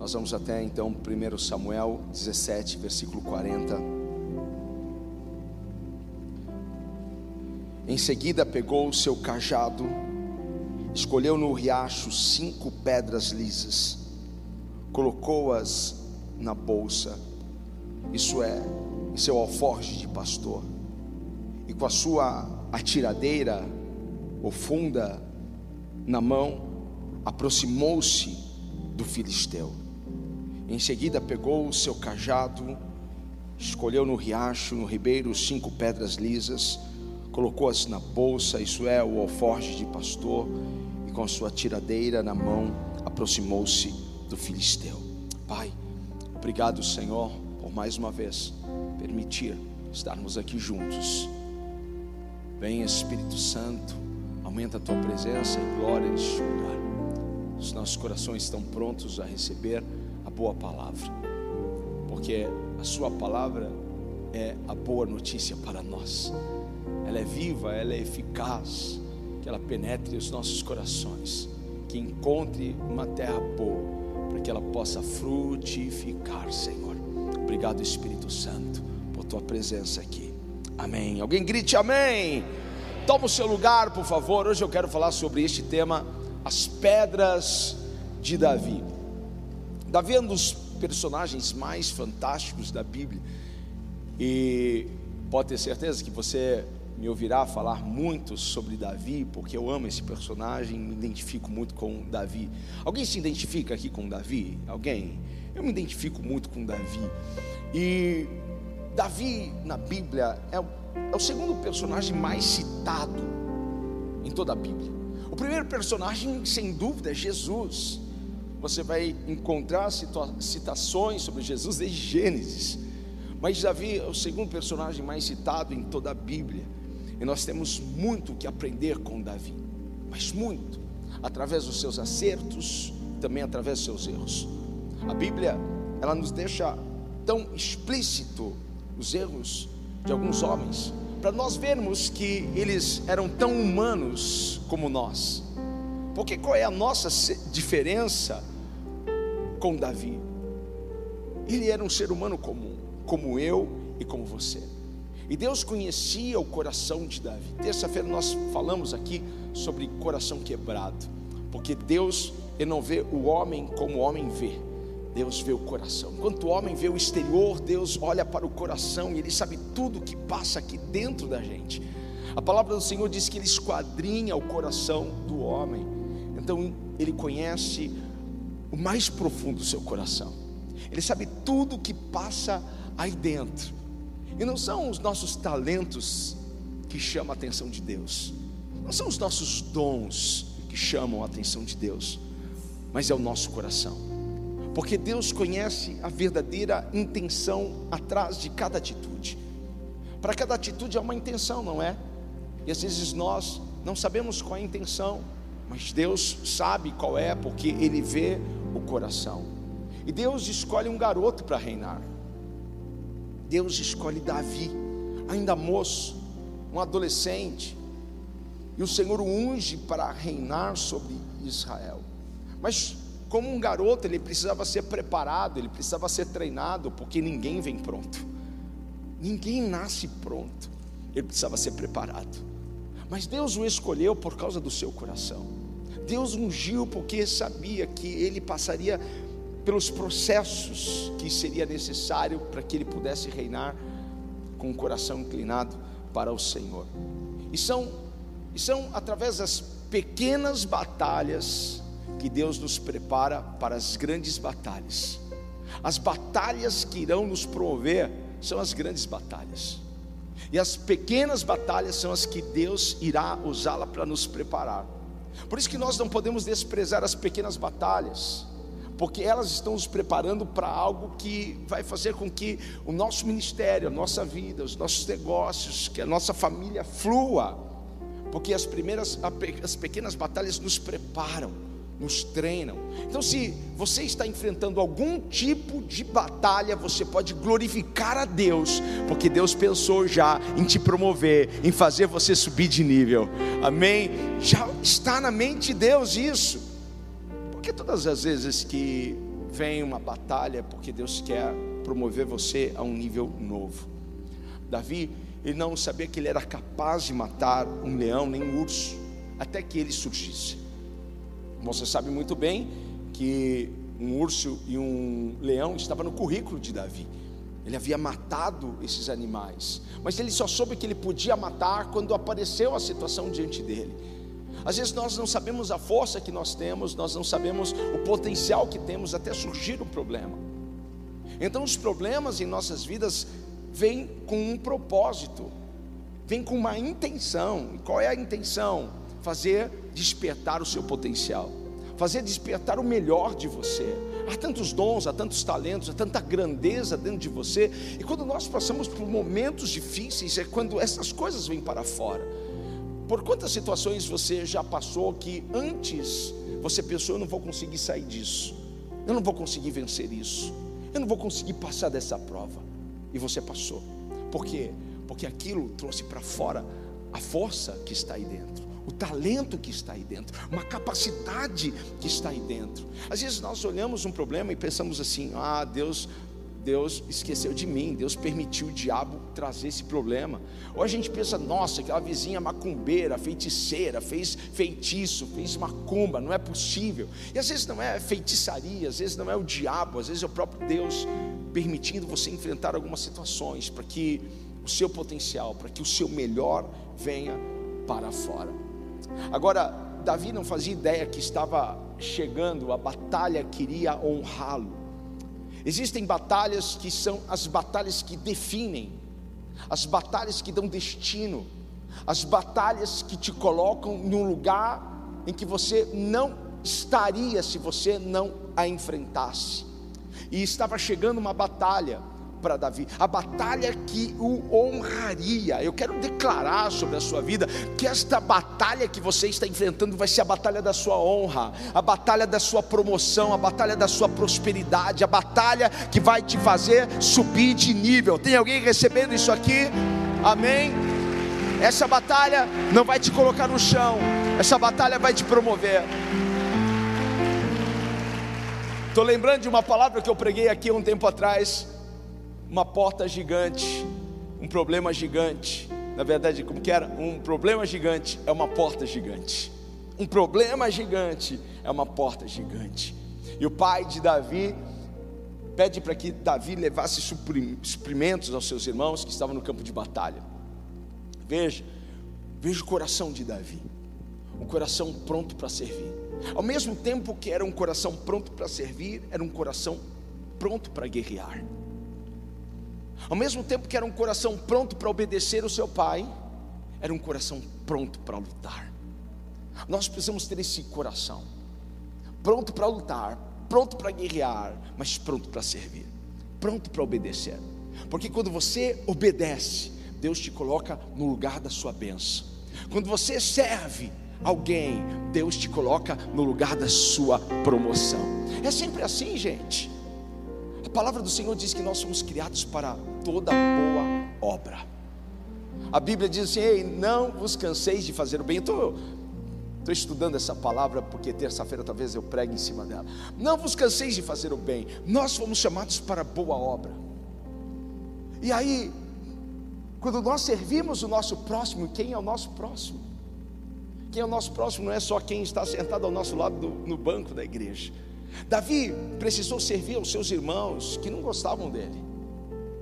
Nós vamos até então 1 Samuel 17, versículo 40. Em seguida pegou o seu cajado, escolheu no riacho cinco pedras lisas, colocou-as na bolsa, isso é, em seu alforje de pastor, e com a sua atiradeira ou funda na mão, aproximou-se do filisteu. Em seguida pegou o seu cajado, escolheu no riacho, no ribeiro, cinco pedras lisas, colocou-as na bolsa, isso é, o alforje de pastor, e com sua tiradeira na mão, aproximou-se do filisteu. Pai, obrigado, Senhor, por mais uma vez permitir estarmos aqui juntos. Vem Espírito Santo, aumenta a tua presença e glória neste lugar. Os nossos corações estão prontos a receber a boa palavra, porque a Sua palavra é a boa notícia para nós. Ela é viva, ela é eficaz, que ela penetre os nossos corações, que encontre uma terra boa, para que ela possa frutificar, Senhor. Obrigado, Espírito Santo, por tua presença aqui. Amém. Alguém grite amém. Toma o seu lugar, por favor. Hoje eu quero falar sobre este tema, as pedras de Davi. Davi é um dos personagens mais fantásticos da Bíblia. E pode ter certeza que você me ouvirá falar muito sobre Davi, porque eu amo esse personagem, me identifico muito com Davi. Alguém se identifica aqui com Davi? Alguém? Eu me identifico muito com Davi. E Davi na Bíblia é é o segundo personagem mais citado em toda a Bíblia. O primeiro personagem, sem dúvida, é Jesus você vai encontrar citações sobre Jesus desde Gênesis. Mas Davi é o segundo personagem mais citado em toda a Bíblia. E nós temos muito que aprender com Davi, mas muito, através dos seus acertos, também através dos seus erros. A Bíblia, ela nos deixa tão explícito os erros de alguns homens, para nós vermos que eles eram tão humanos como nós. Porque qual é a nossa diferença com Davi? Ele era um ser humano comum, como eu e como você. E Deus conhecia o coração de Davi. Terça-feira nós falamos aqui sobre coração quebrado, porque Deus ele não vê o homem como o homem vê. Deus vê o coração. Enquanto o homem vê o exterior, Deus olha para o coração e ele sabe tudo que passa aqui dentro da gente. A palavra do Senhor diz que ele esquadrinha o coração do homem. Então ele conhece o mais profundo do seu coração. Ele sabe tudo o que passa aí dentro. E não são os nossos talentos que chamam a atenção de Deus. Não são os nossos dons que chamam a atenção de Deus, mas é o nosso coração. Porque Deus conhece a verdadeira intenção atrás de cada atitude. Para cada atitude há uma intenção, não é? E às vezes nós não sabemos qual é a intenção, mas Deus sabe qual é, porque Ele vê o coração. E Deus escolhe um garoto para reinar. Deus escolhe Davi, ainda moço, um adolescente. E o Senhor o unge para reinar sobre Israel. Mas como um garoto, ele precisava ser preparado, ele precisava ser treinado, porque ninguém vem pronto. Ninguém nasce pronto. Ele precisava ser preparado. Mas Deus o escolheu por causa do seu coração. Deus ungiu porque sabia que ele passaria pelos processos que seria necessário para que ele pudesse reinar com o coração inclinado para o Senhor. E são, e são através das pequenas batalhas que Deus nos prepara para as grandes batalhas. As batalhas que irão nos promover são as grandes batalhas. E as pequenas batalhas são as que Deus irá usá-la para nos preparar. Por isso que nós não podemos desprezar as pequenas batalhas, porque elas estão nos preparando para algo que vai fazer com que o nosso ministério, a nossa vida, os nossos negócios, que a nossa família flua, porque as primeiras, as pequenas batalhas nos preparam nos treinam. Então, se você está enfrentando algum tipo de batalha, você pode glorificar a Deus, porque Deus pensou já em te promover, em fazer você subir de nível. Amém? Já está na mente de Deus isso. Porque todas as vezes que vem uma batalha, é porque Deus quer promover você a um nível novo. Davi, ele não sabia que ele era capaz de matar um leão nem um urso, até que ele surgisse. Você sabe muito bem que um urso e um leão estavam no currículo de Davi. Ele havia matado esses animais, mas ele só soube que ele podia matar quando apareceu a situação diante dele. Às vezes nós não sabemos a força que nós temos, nós não sabemos o potencial que temos até surgir um problema. Então os problemas em nossas vidas vêm com um propósito, vêm com uma intenção. E qual é a intenção? Fazer despertar o seu potencial, fazer despertar o melhor de você. Há tantos dons, há tantos talentos, há tanta grandeza dentro de você. E quando nós passamos por momentos difíceis, é quando essas coisas vêm para fora. Por quantas situações você já passou que antes você pensou, eu não vou conseguir sair disso, eu não vou conseguir vencer isso, eu não vou conseguir passar dessa prova, e você passou, por quê? Porque aquilo trouxe para fora a força que está aí dentro, o talento que está aí dentro, uma capacidade que está aí dentro. Às vezes nós olhamos um problema e pensamos assim: ah, Deus Deus esqueceu de mim, Deus permitiu o diabo trazer esse problema. Ou a gente pensa, nossa, aquela vizinha macumbeira, feiticeira, fez feitiço, fez macumba, não é possível. E às vezes não é feitiçaria, às vezes não é o diabo, às vezes é o próprio Deus permitindo você enfrentar algumas situações para que o seu potencial, para que o seu melhor venha para fora. Agora, Davi não fazia ideia que estava chegando, a batalha queria honrá-lo. Existem batalhas que são as batalhas que definem, as batalhas que dão destino, as batalhas que te colocam num lugar em que você não estaria se você não a enfrentasse. E estava chegando uma batalha para Davi, a batalha que o honraria. Eu quero declarar sobre a sua vida que esta batalha que você está enfrentando vai ser a batalha da sua honra, a batalha da sua promoção, a batalha da sua prosperidade, a batalha que vai te fazer subir de nível. Tem alguém recebendo isso aqui? Amém? Essa batalha não vai te colocar no chão, essa batalha vai te promover. Estou lembrando de uma palavra que eu preguei aqui um tempo atrás uma porta gigante, um problema gigante. Na verdade, como que era? Um problema gigante é uma porta gigante. Um problema gigante é uma porta gigante. E o pai de Davi pede para que Davi levasse suprimentos aos seus irmãos que estavam no campo de batalha. Veja, veja o coração de Davi, um coração pronto para servir. Ao mesmo tempo que era um coração pronto para servir, era um coração pronto para guerrear. Ao mesmo tempo que era um coração pronto para obedecer o seu pai, era um coração pronto para lutar. Nós precisamos ter esse coração, pronto para lutar, pronto para guerrear, mas pronto para servir, pronto para obedecer. Porque quando você obedece, Deus te coloca no lugar da sua bênção. Quando você serve alguém, Deus te coloca no lugar da sua promoção. É sempre assim, gente. A palavra do Senhor diz que nós somos criados para toda boa obra. A Bíblia diz assim: Ei, não vos canseis de fazer o bem. Estou estudando essa palavra porque terça-feira talvez eu pregue em cima dela. Não vos canseis de fazer o bem. Nós fomos chamados para boa obra. E aí, quando nós servimos o nosso próximo, quem é o nosso próximo? Quem é o nosso próximo não é só quem está sentado ao nosso lado do, no banco da igreja. Davi precisou servir aos seus irmãos que não gostavam dele,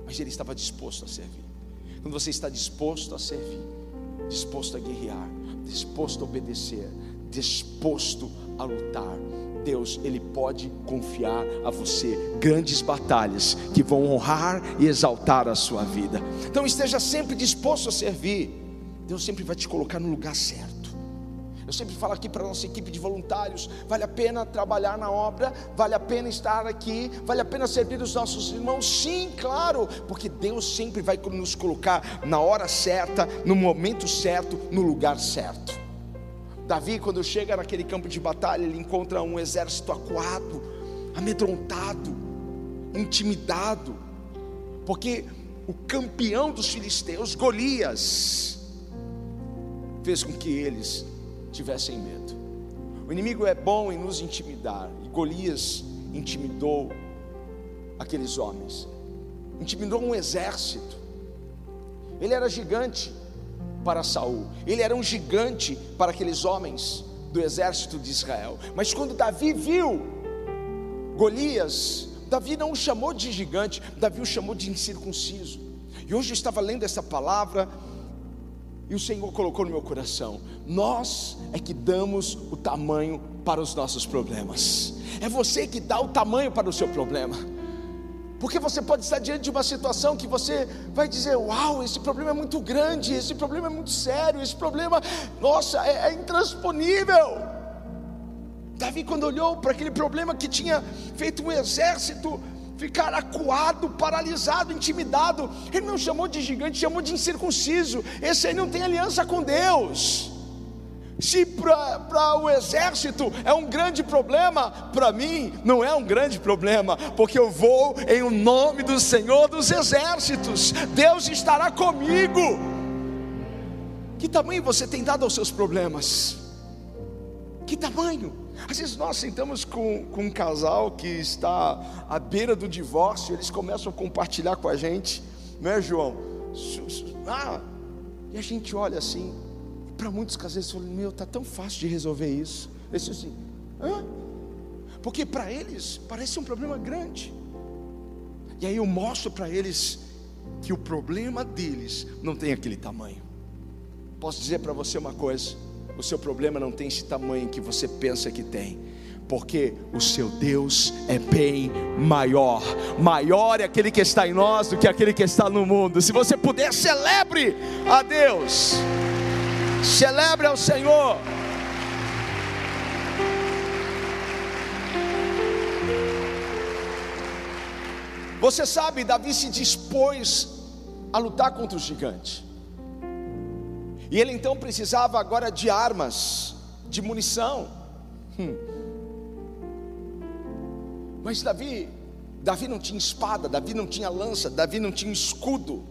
mas ele estava disposto a servir. Quando você está disposto a servir, disposto a guerrear, disposto a obedecer, disposto a lutar, Deus, Ele pode confiar a você grandes batalhas que vão honrar e exaltar a sua vida. Então esteja sempre disposto a servir. Deus sempre vai te colocar no lugar certo. Eu sempre falo aqui para a nossa equipe de voluntários: vale a pena trabalhar na obra, vale a pena estar aqui, vale a pena servir os nossos irmãos? Sim, claro, porque Deus sempre vai nos colocar na hora certa, no momento certo, no lugar certo. Davi, quando chega naquele campo de batalha, ele encontra um exército acuado, amedrontado, intimidado, porque o campeão dos filisteus, Golias, fez com que eles tivessem medo. O inimigo é bom em nos intimidar, e Golias intimidou aqueles homens, intimidou um exército. Ele era gigante para Saul, ele era um gigante para aqueles homens do exército de Israel. Mas quando Davi viu Golias, Davi não o chamou de gigante, Davi o chamou de incircunciso. E hoje eu estava lendo essa palavra e o Senhor colocou no meu coração: nós é que damos o tamanho para os nossos problemas, é você que dá o tamanho para o seu problema. Porque você pode estar diante de uma situação que você vai dizer: Uau, esse problema é muito grande, esse problema é muito sério, esse problema, nossa, é, é intransponível. Davi, quando olhou para aquele problema que tinha feito um exército ficar acuado, paralisado, intimidado, ele não chamou de gigante, chamou de incircunciso. Esse aí não tem aliança com Deus. Se para o exército é um grande problema, para mim não é um grande problema, porque eu vou em o nome do Senhor dos exércitos, Deus estará comigo. Que tamanho você tem dado aos seus problemas? Que tamanho? Às vezes nós sentamos com, com um casal que está à beira do divórcio, eles começam a compartilhar com a gente, não é, João? Ah, e a gente olha assim, para muitos casais, falam: Meu, está tão fácil de resolver isso. Eles assim, hã? Porque para eles parece um problema grande. E aí eu mostro para eles que o problema deles não tem aquele tamanho. Posso dizer para você uma coisa: o seu problema não tem esse tamanho que você pensa que tem. Porque o seu Deus é bem maior, maior é aquele que está em nós do que aquele que está no mundo. Se você puder, celebre a Deus. Celebre ao Senhor. Você sabe, Davi se dispôs a lutar contra o gigante. E ele então precisava agora de armas, de munição. Hum. Mas Davi, Davi não tinha espada, Davi não tinha lança, Davi não tinha escudo.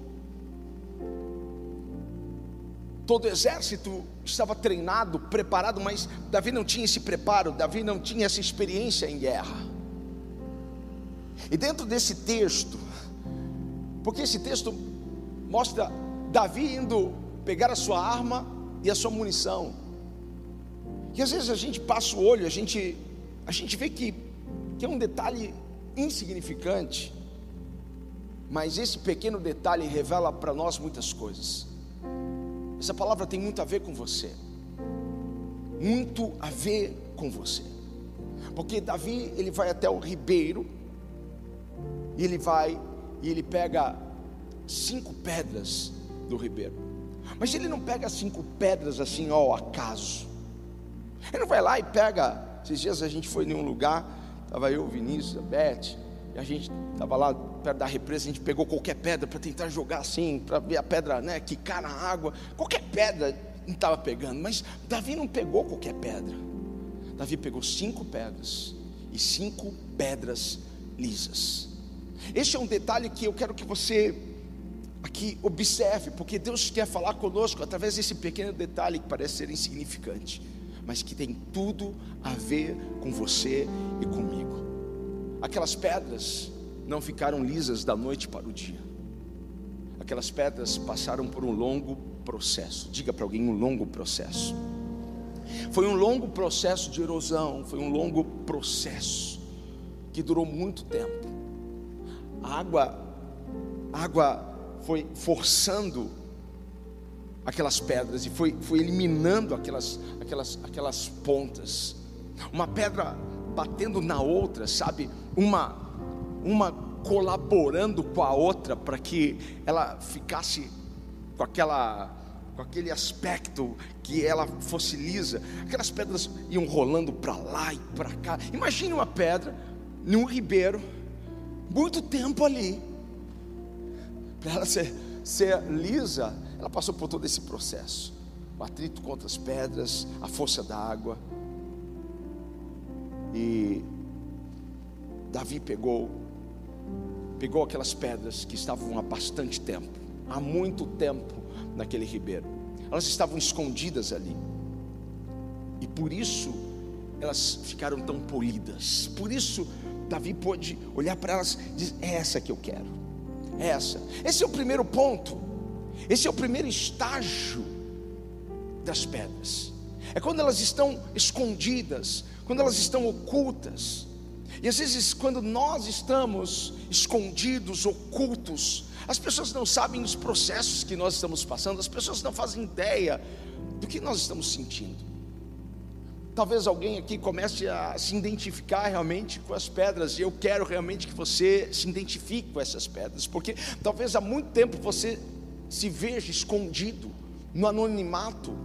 Todo o exército estava treinado, preparado, mas Davi não tinha esse preparo, Davi não tinha essa experiência em guerra. E dentro desse texto, porque esse texto mostra Davi indo pegar a sua arma e a sua munição. E às vezes a gente passa o olho, a gente, a gente vê que, que é um detalhe insignificante, mas esse pequeno detalhe revela para nós muitas coisas. Essa palavra tem muito a ver com você. Muito a ver com você. Porque Davi, ele vai até o ribeiro, e ele vai e ele pega cinco pedras do ribeiro. Mas ele não pega cinco pedras assim ao acaso. Ele não vai lá e pega. Esses dias a gente foi em um lugar, estava eu, Vinícius, a Beth, a gente estava lá perto da represa, a gente pegou qualquer pedra para tentar jogar assim, para ver a pedra né, quicar na água. Qualquer pedra não estava pegando, mas Davi não pegou qualquer pedra. Davi pegou cinco pedras e cinco pedras lisas. Este é um detalhe que eu quero que você aqui observe, porque Deus quer falar conosco através desse pequeno detalhe que parece ser insignificante, mas que tem tudo a ver com você e comigo. Aquelas pedras não ficaram lisas da noite para o dia. Aquelas pedras passaram por um longo processo. Diga para alguém um longo processo. Foi um longo processo de erosão, foi um longo processo que durou muito tempo. A água, a água foi forçando aquelas pedras e foi, foi eliminando aquelas, aquelas, aquelas pontas. Uma pedra batendo na outra, sabe? Uma uma colaborando com a outra para que ela ficasse com aquela com aquele aspecto que ela fosse lisa. Aquelas pedras iam rolando para lá e para cá. Imagine uma pedra num ribeiro, muito tempo ali. Para ela ser, ser lisa, ela passou por todo esse processo. O atrito contra as pedras, a força da água. E Davi pegou pegou aquelas pedras que estavam há bastante tempo, há muito tempo naquele ribeiro. Elas estavam escondidas ali. E por isso elas ficaram tão polidas. Por isso Davi pôde olhar para elas e dizer: é essa que eu quero, é essa. Esse é o primeiro ponto, esse é o primeiro estágio das pedras. É quando elas estão escondidas, quando elas estão ocultas. E às vezes, quando nós estamos escondidos, ocultos, as pessoas não sabem os processos que nós estamos passando, as pessoas não fazem ideia do que nós estamos sentindo. Talvez alguém aqui comece a se identificar realmente com as pedras, e eu quero realmente que você se identifique com essas pedras, porque talvez há muito tempo você se veja escondido no anonimato,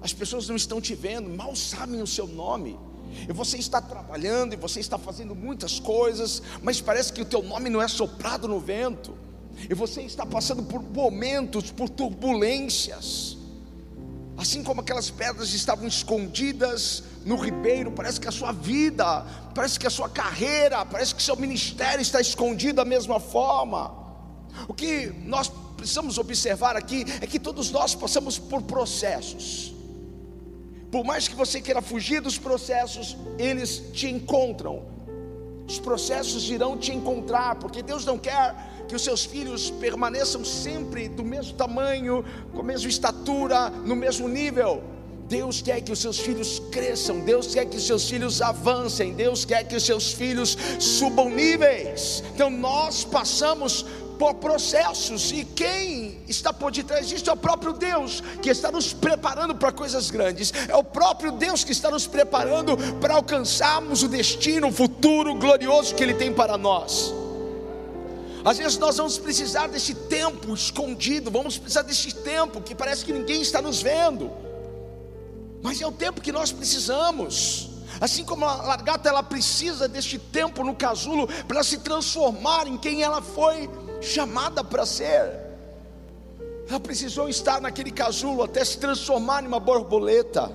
as pessoas não estão te vendo, mal sabem o seu nome. E você está trabalhando e você está fazendo muitas coisas, mas parece que o teu nome não é soprado no vento e você está passando por momentos, por turbulências, assim como aquelas pedras estavam escondidas no ribeiro, parece que a sua vida, parece que a sua carreira, parece que seu ministério está escondido da mesma forma. O que nós precisamos observar aqui é que todos nós passamos por processos. Por mais que você queira fugir dos processos, eles te encontram. Os processos irão te encontrar, porque Deus não quer que os seus filhos permaneçam sempre do mesmo tamanho, com a mesma estatura, no mesmo nível. Deus quer que os seus filhos cresçam, Deus quer que os seus filhos avancem, Deus quer que os seus filhos subam níveis. Então nós passamos por processos, e quem está por detrás disso é o próprio Deus, que está nos preparando para coisas grandes, é o próprio Deus que está nos preparando para alcançarmos o destino, o futuro glorioso que Ele tem para nós. Às vezes nós vamos precisar desse tempo escondido, vamos precisar desse tempo que parece que ninguém está nos vendo, mas é o tempo que nós precisamos. Assim como a largata ela precisa deste tempo no casulo para se transformar em quem ela foi chamada para ser. Ela precisou estar naquele casulo até se transformar em uma borboleta.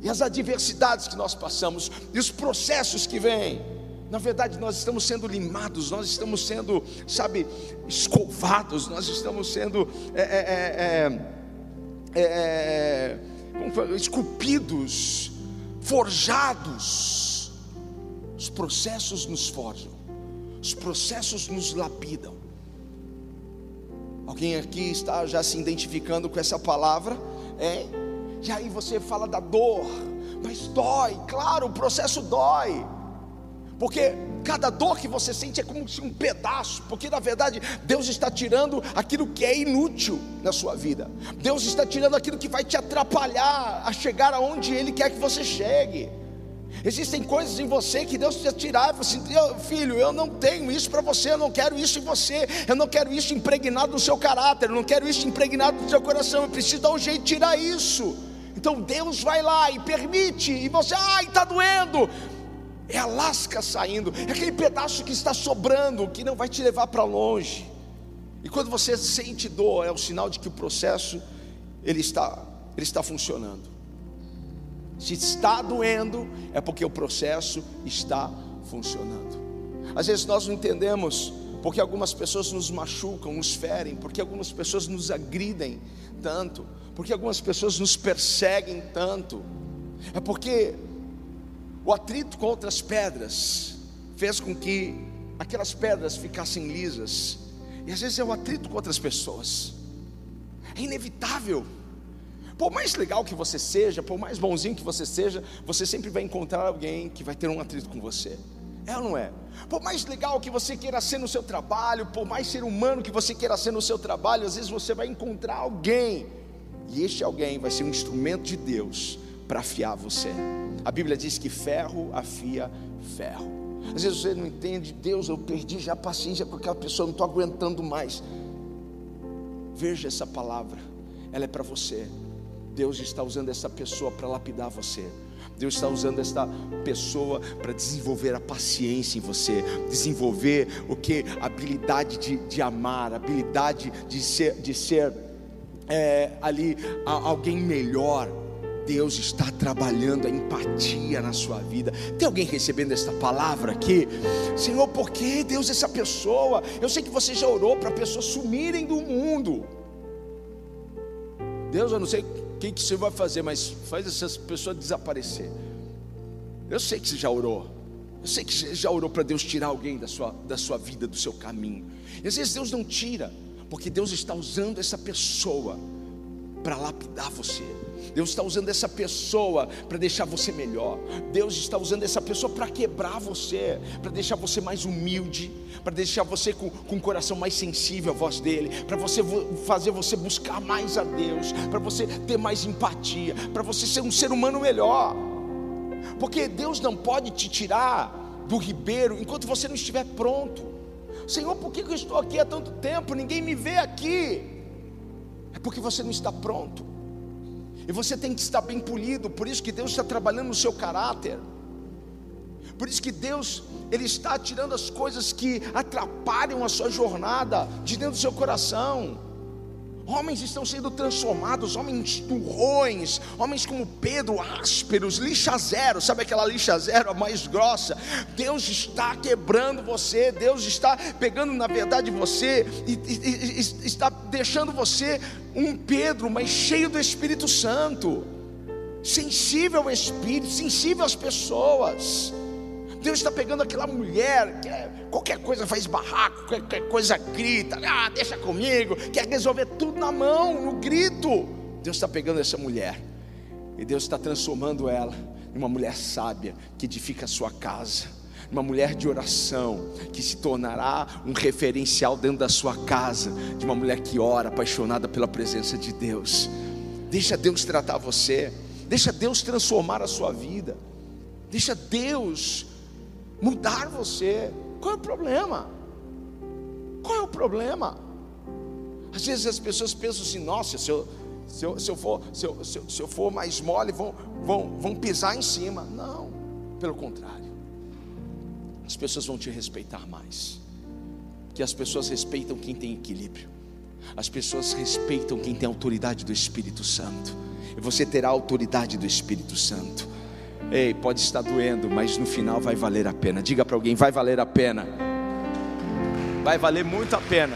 E as adversidades que nós passamos, e os processos que vêm. Na verdade, nós estamos sendo limados, nós estamos sendo, sabe, escovados, nós estamos sendo é, é, é, é esculpidos, forjados. Os processos nos forjam, os processos nos lapidam. Alguém aqui está já se identificando com essa palavra? É? E aí você fala da dor, mas dói, claro, o processo dói porque cada dor que você sente é como se um pedaço, porque na verdade Deus está tirando aquilo que é inútil na sua vida, Deus está tirando aquilo que vai te atrapalhar a chegar aonde Ele quer que você chegue. Existem coisas em você que Deus precisa tirar. Assim, filho, eu não tenho isso para você, eu não quero isso em você, eu não quero isso impregnado no seu caráter, eu não quero isso impregnado no seu coração, eu preciso dar um jeito de tirar isso. Então Deus vai lá e permite, e você, ai, está doendo é a lasca saindo, é aquele pedaço que está sobrando, que não vai te levar para longe. E quando você sente dor, é o sinal de que o processo ele está, ele está funcionando. Se está doendo, é porque o processo está funcionando. Às vezes nós não entendemos porque algumas pessoas nos machucam, nos ferem, porque algumas pessoas nos agridem tanto, porque algumas pessoas nos perseguem tanto. É porque o atrito com outras pedras fez com que aquelas pedras ficassem lisas. E às vezes é o atrito com outras pessoas. É inevitável. Por mais legal que você seja, por mais bonzinho que você seja, você sempre vai encontrar alguém que vai ter um atrito com você. É ou não é? Por mais legal que você queira ser no seu trabalho, por mais ser humano que você queira ser no seu trabalho, às vezes você vai encontrar alguém, e este alguém vai ser um instrumento de Deus para afiar você. A Bíblia diz que ferro afia ferro. Às vezes você não entende, Deus, eu perdi já a paciência com aquela pessoa, não estou aguentando mais. Veja essa palavra, ela é para você. Deus está usando essa pessoa para lapidar você. Deus está usando esta pessoa para desenvolver a paciência em você, desenvolver o que? A habilidade de, de amar, a habilidade de ser, de ser é, ali alguém melhor. Deus está trabalhando a empatia na sua vida. Tem alguém recebendo esta palavra aqui? Senhor, por que Deus essa pessoa? Eu sei que você já orou para pessoas sumirem do mundo. Deus, eu não sei que, que você vai fazer, mas faz essas pessoas desaparecer. Eu sei que você já orou. Eu sei que você já orou para Deus tirar alguém da sua, da sua vida, do seu caminho. E às vezes Deus não tira, porque Deus está usando essa pessoa para lapidar você. Deus está usando essa pessoa para deixar você melhor. Deus está usando essa pessoa para quebrar você, para deixar você mais humilde, para deixar você com, com o coração mais sensível à voz dele, para você fazer você buscar mais a Deus, para você ter mais empatia, para você ser um ser humano melhor. Porque Deus não pode te tirar do ribeiro enquanto você não estiver pronto. Senhor, por que eu estou aqui há tanto tempo? Ninguém me vê aqui. É porque você não está pronto. E você tem que estar bem polido, por isso que Deus está trabalhando no seu caráter. Por isso que Deus, Ele está tirando as coisas que atrapalham a sua jornada de dentro do seu coração. Homens estão sendo transformados, homens turrões, homens como Pedro, ásperos, lixa zero, sabe aquela lixa zero, a mais grossa? Deus está quebrando você, Deus está pegando na verdade você e, e, e está deixando você um Pedro, mas cheio do Espírito Santo, sensível ao Espírito, sensível às pessoas. Deus está pegando aquela mulher que é, qualquer coisa faz barraco, qualquer coisa grita, ah, deixa comigo, quer resolver tudo na mão, no grito. Deus está pegando essa mulher e Deus está transformando ela em uma mulher sábia que edifica a sua casa uma mulher de oração, que se tornará um referencial dentro da sua casa, de uma mulher que ora, apaixonada pela presença de Deus. Deixa Deus tratar você, deixa Deus transformar a sua vida, deixa Deus mudar você. Qual é o problema? Qual é o problema? Às vezes as pessoas pensam assim: nossa, se eu, se eu, se eu, for, se eu, se eu, se eu for mais mole, vão, vão, vão pisar em cima. Não, pelo contrário, as pessoas vão te respeitar mais. Que as pessoas respeitam quem tem equilíbrio, as pessoas respeitam quem tem autoridade do Espírito Santo, e você terá a autoridade do Espírito Santo. Ei, pode estar doendo, mas no final vai valer a pena. Diga para alguém: vai valer a pena. Vai valer muito a pena.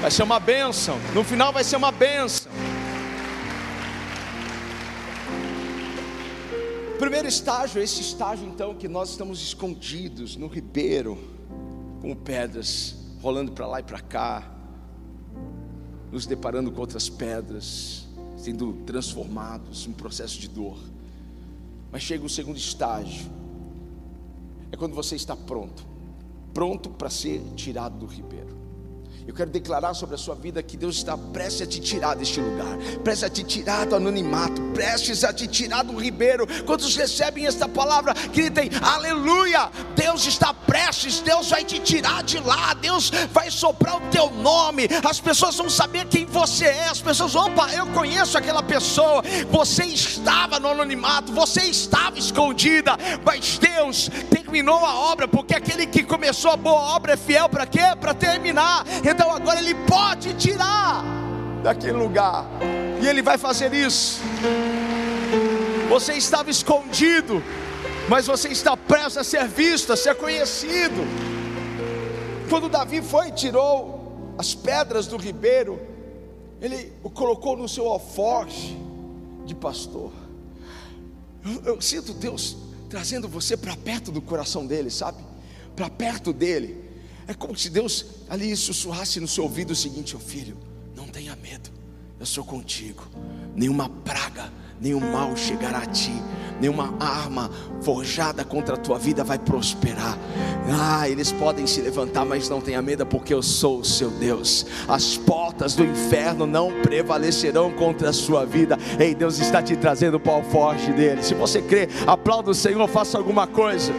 Vai ser uma bênção. No final vai ser uma bênção. Primeiro estágio, esse estágio então que nós estamos escondidos no ribeiro, com pedras rolando para lá e para cá, nos deparando com outras pedras sendo transformados em processo de dor. Mas chega o segundo estágio, é quando você está pronto, pronto para ser tirado do ribeiro. Eu quero declarar sobre a sua vida que Deus está prestes a te tirar deste lugar, prestes a te tirar do anonimato, prestes a te tirar do ribeiro. Quantos recebem esta palavra, gritem aleluia! Deus está prestes, Deus vai te tirar de lá, Deus vai soprar o teu nome, as pessoas vão saber quem você é, as pessoas, opa, eu conheço aquela pessoa, você estava no anonimato, você estava escondida, mas Deus terminou a obra, porque aquele que começou a boa obra é fiel para quê? Para terminar. Então agora ele pode tirar daquele lugar. E ele vai fazer isso. Você estava escondido, mas você está prestes a ser visto, a ser conhecido. Quando Davi foi e tirou as pedras do ribeiro, ele o colocou no seu alforje de pastor. Eu, eu sinto Deus trazendo você para perto do coração dele, sabe? Para perto dele. É como se Deus ali sussurrasse no seu ouvido o seguinte: oh, filho, não tenha medo, eu sou contigo. Nenhuma praga, nenhum mal chegará a ti, nenhuma arma forjada contra a tua vida vai prosperar. Ah, eles podem se levantar, mas não tenha medo, porque eu sou o seu Deus. As portas do inferno não prevalecerão contra a sua vida. Ei, Deus está te trazendo o pau forte dele. Se você crê, aplauda o Senhor, faça alguma coisa.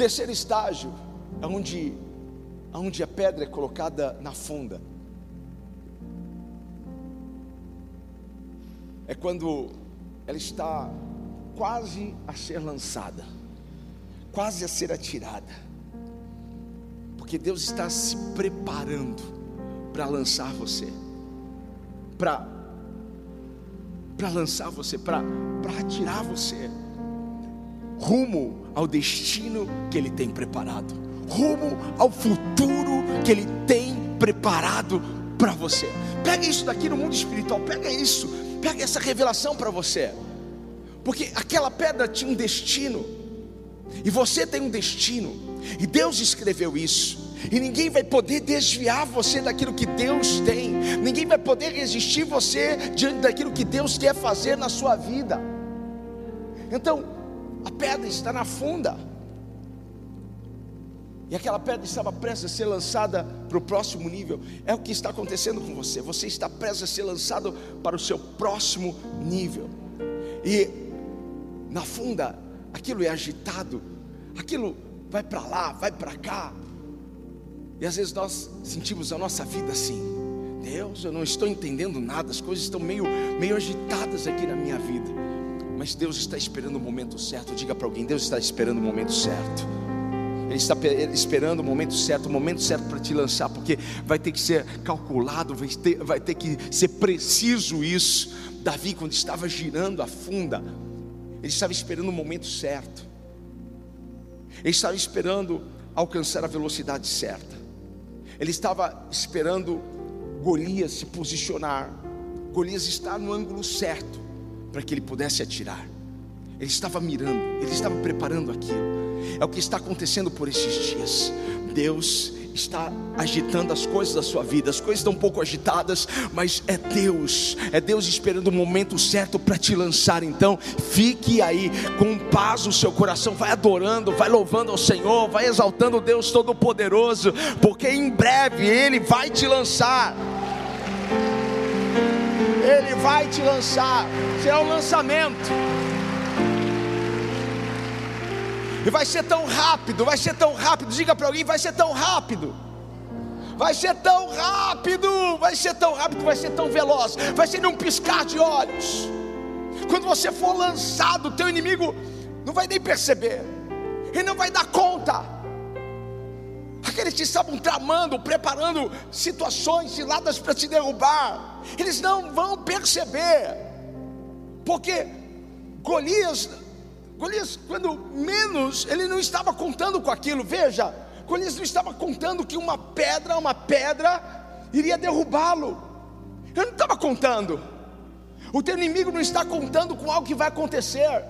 Terceiro estágio é onde, onde a pedra é colocada na funda. É quando ela está quase a ser lançada, quase a ser atirada, porque Deus está se preparando para lançar você, para para lançar você, para atirar você rumo ao destino que Ele tem preparado, rumo ao futuro que Ele tem preparado para você. Pega isso daqui no mundo espiritual, pega isso, pega essa revelação para você, porque aquela pedra tinha um destino, e você tem um destino, e Deus escreveu isso. E ninguém vai poder desviar você daquilo que Deus tem. Ninguém vai poder resistir você diante daquilo que Deus quer fazer na sua vida. Então, a pedra está na funda. E aquela pedra estava prestes a ser lançada para o próximo nível. É o que está acontecendo com você. Você está prestes a ser lançado para o seu próximo nível. E na funda, aquilo é agitado. Aquilo vai para lá, vai para cá. E às vezes nós sentimos a nossa vida assim. Deus, eu não estou entendendo nada, as coisas estão meio, meio agitadas aqui na minha vida. Mas Deus está esperando o momento certo. Diga para alguém: Deus está esperando o momento certo. Ele está esperando o momento certo, o momento certo para te lançar, porque vai ter que ser calculado, vai ter, vai ter que ser preciso isso. Davi, quando estava girando a funda, ele estava esperando o momento certo, ele estava esperando alcançar a velocidade certa, ele estava esperando Golias se posicionar, Golias estar no ângulo certo para que ele pudesse atirar. Ele estava mirando, ele estava preparando aquilo. É o que está acontecendo por esses dias. Deus está agitando as coisas da sua vida. As coisas estão um pouco agitadas, mas é Deus, é Deus esperando o momento certo para te lançar. Então, fique aí com paz no seu coração, vai adorando, vai louvando ao Senhor, vai exaltando o Deus Todo-Poderoso, porque em breve Ele vai te lançar. Ele vai te lançar. Será um lançamento. E vai ser tão rápido, vai ser tão rápido. Diga para alguém, vai ser tão rápido. Vai ser tão rápido, vai ser tão rápido, vai ser tão veloz, vai ser num piscar de olhos. Quando você for lançado, teu inimigo não vai nem perceber, ele não vai dar conta. Aqueles que estavam tramando, preparando situações ciladas para te derrubar, eles não vão perceber, porque Golias Golias, quando menos, ele não estava contando com aquilo. Veja, Golias não estava contando que uma pedra, uma pedra, iria derrubá-lo. Ele não estava contando. O teu inimigo não está contando com algo que vai acontecer.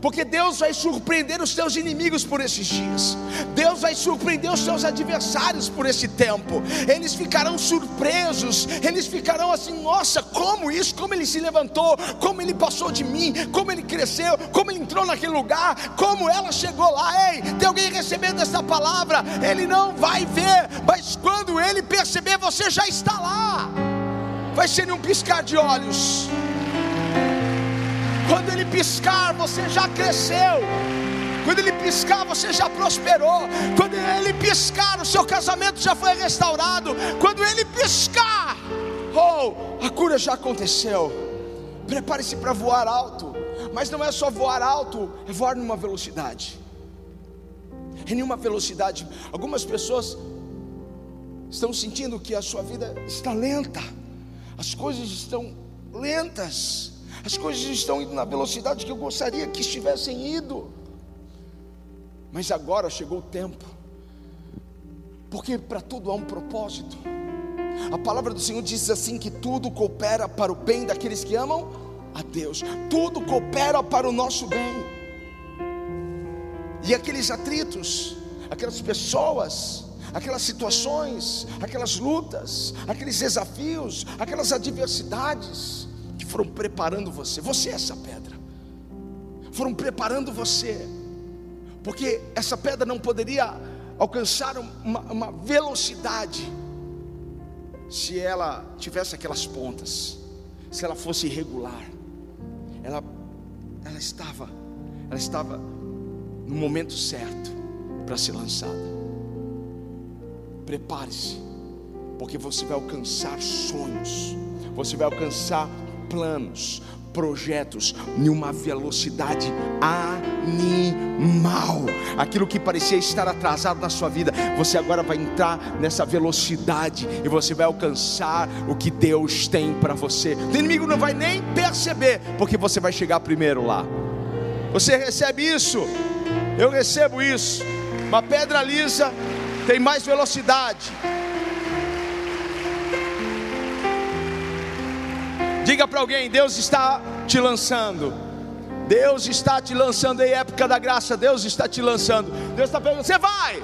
Porque Deus vai surpreender os teus inimigos por esses dias. Deus vai surpreender os teus adversários por esse tempo. Eles ficarão surpresos. Eles ficarão assim: nossa, como isso? Como ele se levantou? Como ele passou de mim? Como ele cresceu? Como ele entrou naquele lugar? Como ela chegou lá? Ei, tem alguém recebendo essa palavra? Ele não vai ver, mas quando ele perceber, você já está lá. Vai ser um piscar de olhos. Quando ele piscar, você já cresceu. Quando ele piscar, você já prosperou. Quando ele piscar, o seu casamento já foi restaurado. Quando ele piscar, oh, a cura já aconteceu. Prepare-se para voar alto. Mas não é só voar alto, é voar numa velocidade. Em nenhuma velocidade. Algumas pessoas estão sentindo que a sua vida está lenta. As coisas estão lentas. As coisas estão indo na velocidade que eu gostaria que estivessem indo. Mas agora chegou o tempo. Porque para tudo há um propósito. A palavra do Senhor diz assim que tudo coopera para o bem daqueles que amam a Deus. Tudo coopera para o nosso bem. E aqueles atritos, aquelas pessoas, aquelas situações, aquelas lutas, aqueles desafios, aquelas adversidades, foram preparando você. Você é essa pedra. Foram preparando você. Porque essa pedra não poderia alcançar uma, uma velocidade se ela tivesse aquelas pontas, se ela fosse irregular. Ela, ela estava, ela estava no momento certo para ser lançada. Prepare-se, porque você vai alcançar sonhos, você vai alcançar planos, projetos em uma velocidade animal. Aquilo que parecia estar atrasado na sua vida, você agora vai entrar nessa velocidade e você vai alcançar o que Deus tem para você. O inimigo não vai nem perceber, porque você vai chegar primeiro lá. Você recebe isso? Eu recebo isso. Uma pedra lisa tem mais velocidade. Diga para alguém: Deus está te lançando. Deus está te lançando em época da graça. Deus está te lançando. Deus está perguntando: você vai?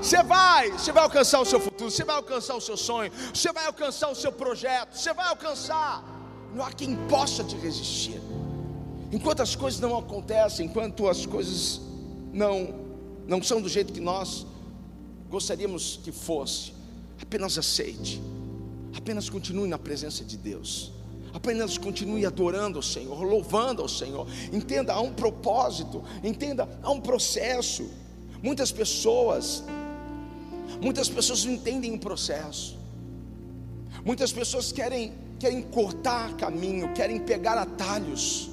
Você vai, você vai alcançar o seu futuro, você vai alcançar o seu sonho, você vai alcançar o seu projeto, você vai alcançar. Não há quem possa te resistir. Enquanto as coisas não acontecem, enquanto as coisas não não são do jeito que nós gostaríamos que fosse, apenas aceite. Apenas continue na presença de Deus. Apenas continue adorando o Senhor, louvando ao Senhor. Entenda, há um propósito, entenda, há um processo. Muitas pessoas, muitas pessoas não entendem o processo. Muitas pessoas querem, querem cortar caminho, querem pegar atalhos.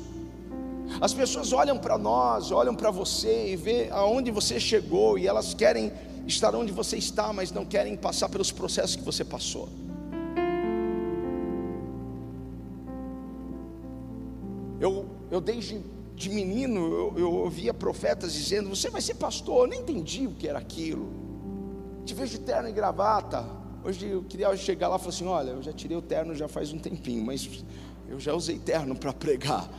As pessoas olham para nós, olham para você e vê aonde você chegou e elas querem estar onde você está, mas não querem passar pelos processos que você passou. Eu, desde de menino, eu, eu ouvia profetas dizendo: Você vai ser pastor. Eu nem entendi o que era aquilo. Te vejo terno e gravata. Hoje eu queria chegar lá e falar assim: Olha, eu já tirei o terno já faz um tempinho, mas eu já usei terno para pregar.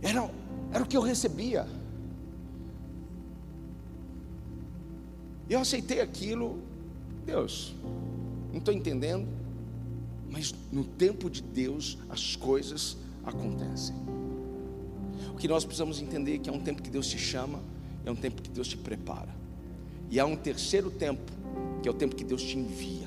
Era, era o que eu recebia. Eu aceitei aquilo, Deus, não estou entendendo, mas no tempo de Deus as coisas acontecem. O que nós precisamos entender é que é um tempo que Deus te chama, é um tempo que Deus te prepara. E há um terceiro tempo, que é o tempo que Deus te envia.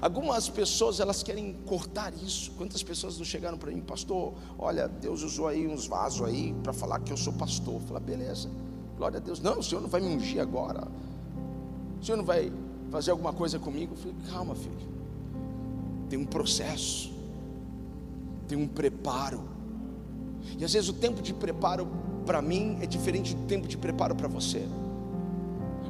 Algumas pessoas elas querem cortar isso. Quantas pessoas não chegaram para mim, pastor? Olha, Deus usou aí uns vasos aí para falar que eu sou pastor. Fala, beleza, glória a Deus. Não, o Senhor não vai me ungir agora. O Senhor não vai fazer alguma coisa comigo? Eu falei, calma, filho tem um processo, tem um preparo. E às vezes o tempo de preparo para mim é diferente do tempo de preparo para você.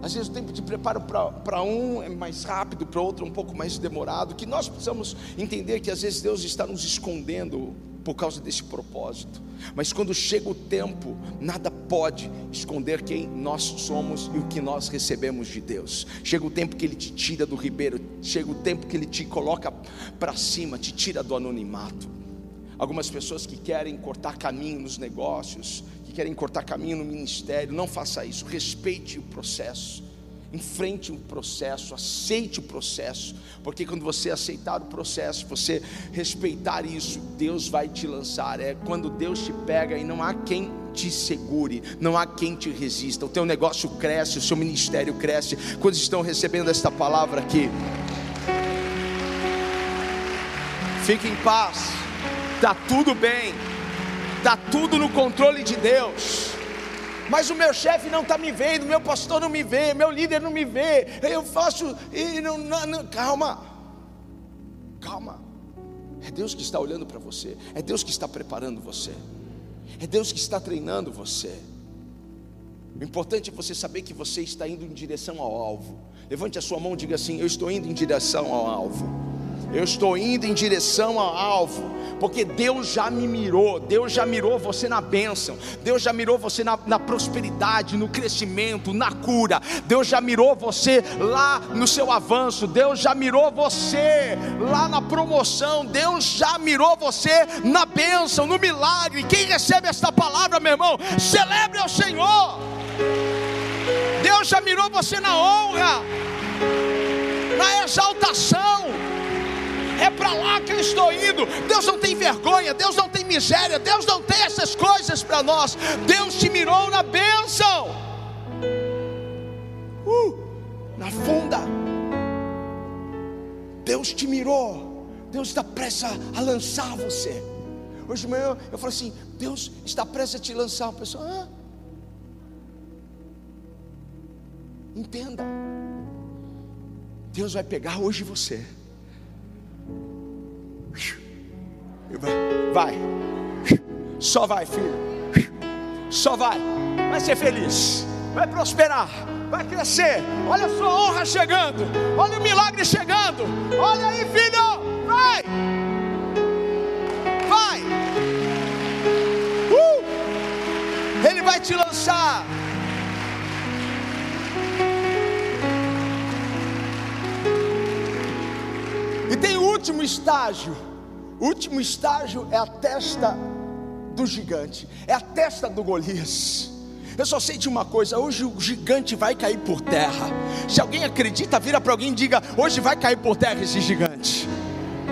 Às vezes o tempo de preparo para um é mais rápido, para outro é um pouco mais demorado. Que nós precisamos entender que às vezes Deus está nos escondendo por causa desse propósito. Mas quando chega o tempo, nada pode esconder quem nós somos e o que nós recebemos de Deus. Chega o tempo que Ele te tira do ribeiro, chega o tempo que Ele te coloca para cima, te tira do anonimato. Algumas pessoas que querem cortar caminho nos negócios, que querem cortar caminho no ministério, não faça isso, respeite o processo enfrente o processo, aceite o processo, porque quando você aceitar o processo, você respeitar isso, Deus vai te lançar. É quando Deus te pega e não há quem te segure, não há quem te resista. O teu negócio cresce, o seu ministério cresce. Quando estão recebendo esta palavra aqui, fique em paz, está tudo bem, está tudo no controle de Deus mas o meu chefe não está me vendo, meu pastor não me vê, meu líder não me vê, eu faço e não, não, não. calma, calma. É Deus que está olhando para você, é Deus que está preparando você, é Deus que está treinando você. O importante é você saber que você está indo em direção ao alvo. Levante a sua mão e diga assim: Eu estou indo em direção ao alvo. Eu estou indo em direção ao alvo, porque Deus já me mirou, Deus já mirou você na bênção, Deus já mirou você na, na, prosperidade, no crescimento, na cura, Deus já mirou você lá no seu avanço, Deus já mirou você lá na promoção, Deus já mirou você na bênção, no milagre. Quem recebe esta palavra, meu irmão, celebre ao Senhor. Deus já mirou você na honra, na exaltação é para lá que eu estou indo. Deus não tem vergonha, Deus não tem miséria, Deus não tem essas coisas para nós. Deus te mirou na bênção, uh, na funda. Deus te mirou, Deus está prestes a, lançar você. Hoje de manhã eu falo assim: Deus está prestes a te lançar. A pessoa, ah, entenda. Deus vai pegar hoje você Vai, só vai, filho. Só vai, vai ser feliz, vai prosperar, vai crescer. Olha a sua honra chegando, olha o milagre chegando. Olha aí, filho, vai, vai. Uh! Ele vai te lançar. E tem o último estágio é a testa do gigante, é a testa do Golias. Eu só sei de uma coisa: hoje o gigante vai cair por terra. Se alguém acredita, vira para alguém e diga: hoje vai cair por terra esse gigante.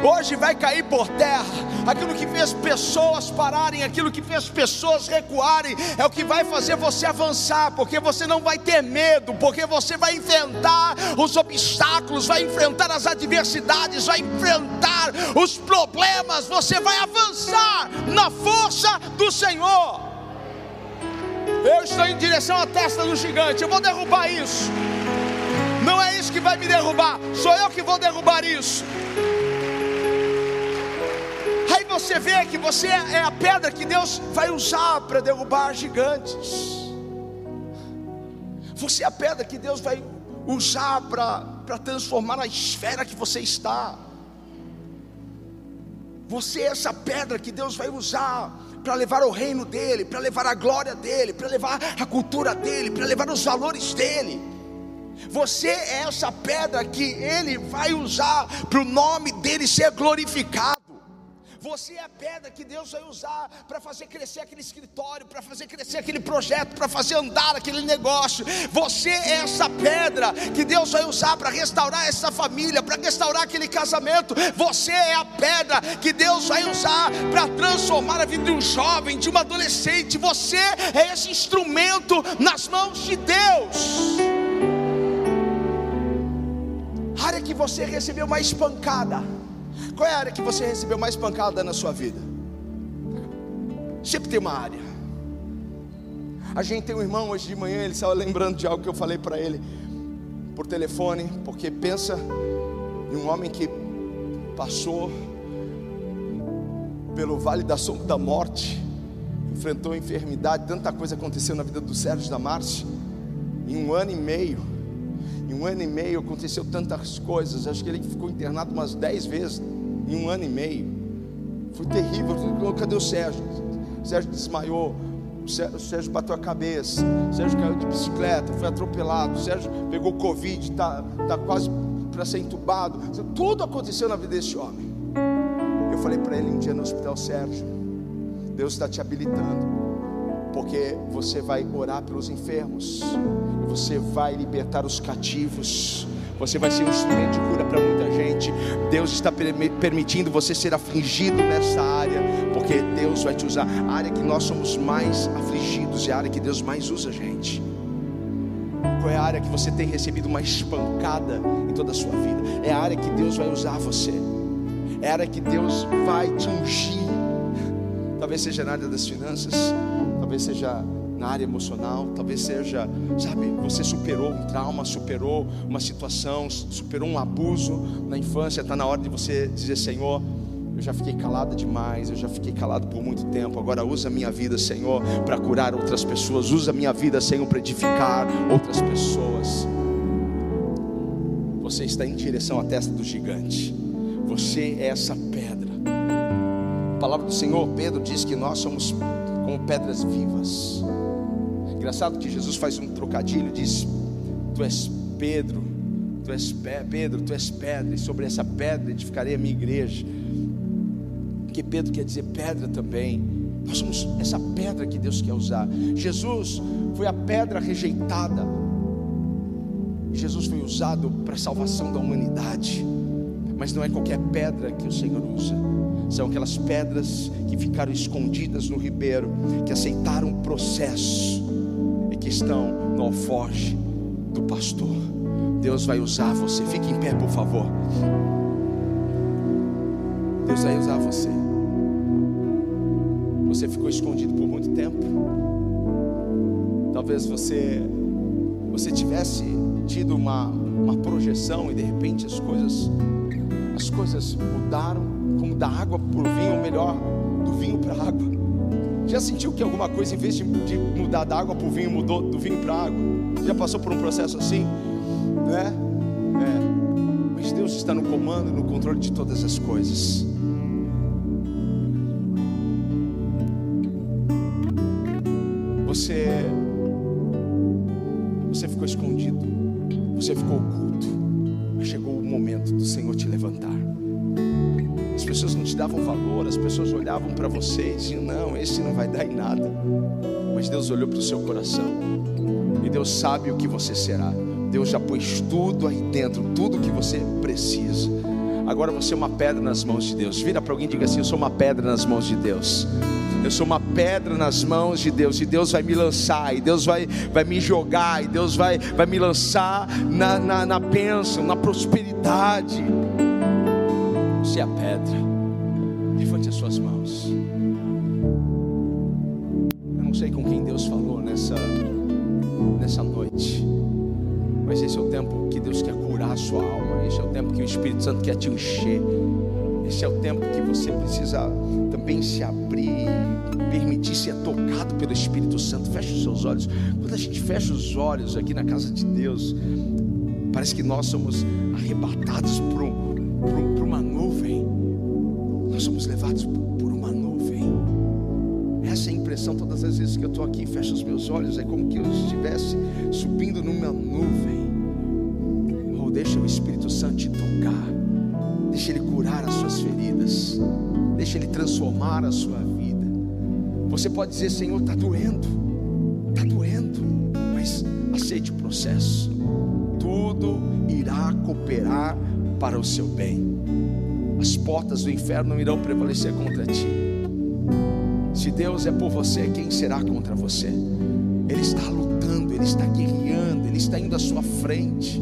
Hoje vai cair por terra. Aquilo que fez pessoas pararem, aquilo que fez pessoas recuarem, é o que vai fazer você avançar, porque você não vai ter medo, porque você vai enfrentar os obstáculos, vai enfrentar as adversidades, vai enfrentar os problemas, você vai avançar na força do Senhor. Eu estou em direção à testa do gigante, eu vou derrubar isso. Não é isso que vai me derrubar, sou eu que vou derrubar isso. Você vê que você é a pedra que Deus vai usar para derrubar gigantes. Você é a pedra que Deus vai usar para transformar a esfera que você está. Você é essa pedra que Deus vai usar para levar o reino dele, para levar a glória dele, para levar a cultura dele, para levar os valores dele. Você é essa pedra que ele vai usar para o nome dele ser glorificado. Você é a pedra que Deus vai usar para fazer crescer aquele escritório, para fazer crescer aquele projeto, para fazer andar aquele negócio. Você é essa pedra que Deus vai usar para restaurar essa família, para restaurar aquele casamento. Você é a pedra que Deus vai usar para transformar a vida de um jovem, de uma adolescente. Você é esse instrumento nas mãos de Deus. A área que você recebeu uma espancada qual é a área que você recebeu mais pancada na sua vida? Sempre tem uma área. A gente tem um irmão hoje de manhã, ele estava lembrando de algo que eu falei para ele por telefone, porque pensa em um homem que passou pelo vale da sombra da morte, enfrentou enfermidade, tanta coisa aconteceu na vida do Sérgio da Márcia, em um ano e meio. Em um ano e meio aconteceu tantas coisas, acho que ele ficou internado umas dez vezes em um ano e meio. Foi terrível. Cadê o Sérgio? O Sérgio desmaiou. O Sérgio bateu a cabeça. O Sérgio caiu de bicicleta, foi atropelado. O Sérgio pegou Covid, está tá quase para ser entubado. Tudo aconteceu na vida desse homem. Eu falei para ele um dia no hospital, Sérgio, Deus está te habilitando porque você vai orar pelos enfermos, você vai libertar os cativos, você vai ser um instrumento de cura para muita gente. Deus está permitindo você ser afligido nessa área, porque Deus vai te usar. A área que nós somos mais afligidos é a área que Deus mais usa a gente. Qual é a área que você tem recebido uma espancada em toda a sua vida? É a área que Deus vai usar você. É a área que Deus vai te ungir. Talvez seja na área das finanças, talvez seja área emocional, talvez seja, sabe, você superou um trauma, superou uma situação, superou um abuso na infância, está na hora de você dizer: Senhor, eu já fiquei calada demais, eu já fiquei calado por muito tempo. Agora usa a minha vida, Senhor, para curar outras pessoas. Usa a minha vida, Senhor, para edificar outras pessoas. Você está em direção à testa do gigante. Você é essa pedra. A palavra do Senhor, Pedro diz que nós somos como pedras vivas. Engraçado que Jesus faz um trocadilho, diz: Tu és Pedro, tu és Pedro, tu és pedra, e sobre essa pedra edificarei a minha igreja. Que Pedro quer dizer pedra também. Nós somos essa pedra que Deus quer usar. Jesus foi a pedra rejeitada. Jesus foi usado para a salvação da humanidade. Mas não é qualquer pedra que o Senhor usa. São aquelas pedras que ficaram escondidas no ribeiro, que aceitaram o processo que estão no alforge do pastor. Deus vai usar você. Fique em pé, por favor. Deus vai usar você. Você ficou escondido por muito tempo. Talvez você você tivesse tido uma, uma projeção e de repente as coisas as coisas mudaram, como da água por vinho, ou melhor, do vinho para a água. Já sentiu que alguma coisa, em vez de, de mudar da água para o vinho, mudou do vinho para a água? Já passou por um processo assim? Né? É. Mas Deus está no comando, no controle de todas as coisas. Você, você ficou escondido, você ficou oculto, mas chegou o momento do Senhor te levantar. As pessoas não te davam valor, as pessoas olhavam para você e diziam: Não, esse não vai dar em nada. Mas Deus olhou para o seu coração e Deus sabe o que você será. Deus já pôs tudo aí dentro, tudo que você precisa. Agora você é uma pedra nas mãos de Deus. Vira para alguém e diga assim: Eu sou uma pedra nas mãos de Deus. Eu sou uma pedra nas mãos de Deus, e Deus vai me lançar, e Deus vai, vai me jogar, e Deus vai, vai me lançar na, na, na bênção, na prosperidade. Você é a pedra, levante as suas mãos. Eu não sei com quem Deus falou nessa, nessa noite, mas esse é o tempo que Deus quer curar a sua alma, esse é o tempo que o Espírito Santo quer te encher. Esse é o tempo que você precisa também se abrir, permitir ser tocado pelo Espírito Santo. Feche os seus olhos. Quando a gente fecha os olhos aqui na casa de Deus, parece que nós somos arrebatados por, um, por uma nuvem. Nós somos levados por uma nuvem. Essa é a impressão todas as vezes que eu estou aqui, fecho os meus olhos, é como que eu estivesse subindo numa nuvem. Ou deixa o Espírito Santo te tocar. Deixa Ele curar as suas feridas. Deixa Ele transformar a sua vida. Você pode dizer, Senhor, está doendo. Está doendo. Mas aceite o processo. Tudo irá cooperar para o seu bem. As portas do inferno não irão prevalecer contra ti. Se Deus é por você, quem será contra você? Ele está lutando, Ele está guerreando, Ele está indo à sua frente.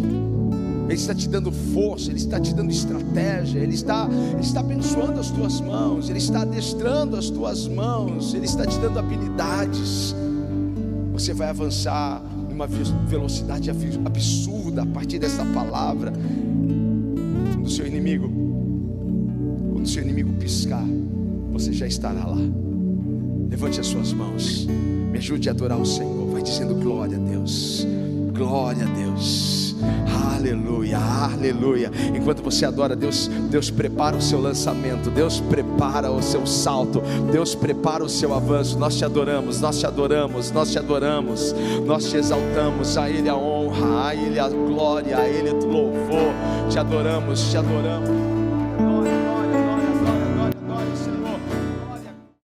Ele está te dando força, Ele está te dando estratégia, Ele está, Ele está abençoando as tuas mãos, Ele está adestrando as tuas mãos, Ele está te dando habilidades. Você vai avançar numa velocidade absurda a partir dessa palavra. Do seu inimigo, quando o seu inimigo piscar, você já estará lá. Levante as suas mãos, me ajude a adorar o Senhor. Vai dizendo glória a Deus, glória a Deus. Aleluia, aleluia. Enquanto você adora Deus, Deus prepara o seu lançamento, Deus prepara o seu salto, Deus prepara o seu avanço. Nós te adoramos, nós te adoramos, nós te adoramos, nós te exaltamos. A Ele a honra, a Ele a glória, a Ele o louvor. Te adoramos, te adoramos.